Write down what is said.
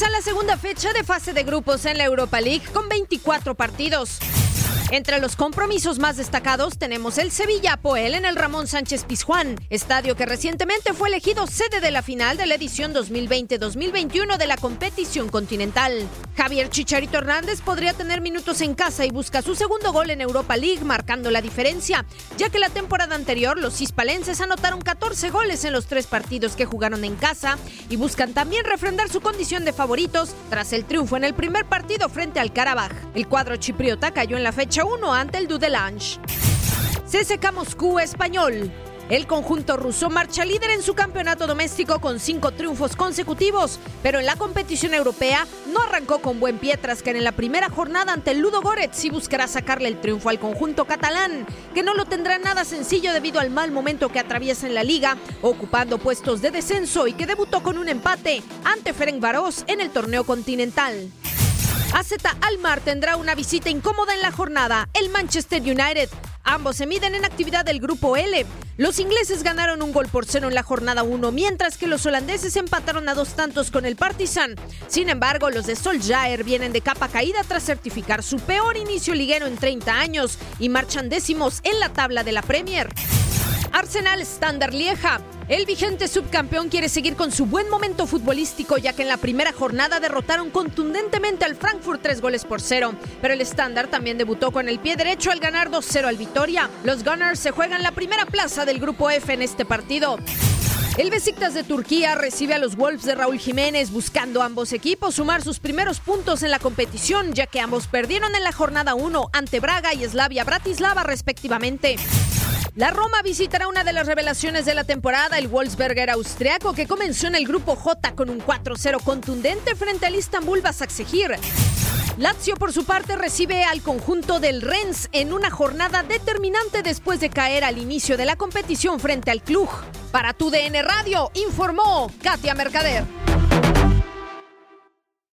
Comienza la segunda fecha de fase de grupos en la Europa League con 24 partidos. Entre los compromisos más destacados tenemos el Sevilla Poel en el Ramón Sánchez Pizjuán, estadio que recientemente fue elegido sede de la final de la edición 2020-2021 de la competición continental. Javier Chicharito Hernández podría tener minutos en casa y busca su segundo gol en Europa League, marcando la diferencia, ya que la temporada anterior los hispalenses anotaron 14 goles en los tres partidos que jugaron en casa y buscan también refrendar su condición de favoritos tras el triunfo en el primer partido frente al Karabaj. El cuadro chipriota cayó en la fecha 1 ante el Dudelange. CSK Moscú español. El conjunto ruso marcha líder en su campeonato doméstico con cinco triunfos consecutivos, pero en la competición europea no arrancó con buen pie tras que en la primera jornada ante el Ludo Goretz sí buscará sacarle el triunfo al conjunto catalán, que no lo tendrá nada sencillo debido al mal momento que atraviesa en la liga, ocupando puestos de descenso y que debutó con un empate ante Ferencváros en el torneo continental. AZ Almar tendrá una visita incómoda en la jornada, el Manchester United. Ambos se miden en actividad del grupo L. Los ingleses ganaron un gol por cero en la jornada 1, mientras que los holandeses empataron a dos tantos con el Partizan. Sin embargo, los de Solskjaer vienen de capa caída tras certificar su peor inicio liguero en 30 años y marchan décimos en la tabla de la Premier. Arsenal Standard Lieja. El vigente subcampeón quiere seguir con su buen momento futbolístico, ya que en la primera jornada derrotaron contundentemente al Frankfurt tres goles por cero. Pero el Standard también debutó con el pie derecho al ganar 2-0 al Vitoria. Los Gunners se juegan la primera plaza del grupo F en este partido. El Besiktas de Turquía recibe a los Wolves de Raúl Jiménez buscando ambos equipos sumar sus primeros puntos en la competición, ya que ambos perdieron en la jornada 1 ante Braga y Slavia Bratislava respectivamente. La Roma visitará una de las revelaciones de la temporada, el Wolfsberger austriaco, que comenzó en el grupo J con un 4-0 contundente frente al Istanbul Basaksehir. Lazio, por su parte, recibe al conjunto del Rennes en una jornada determinante después de caer al inicio de la competición frente al Cluj. Para tu DN Radio, informó Katia Mercader.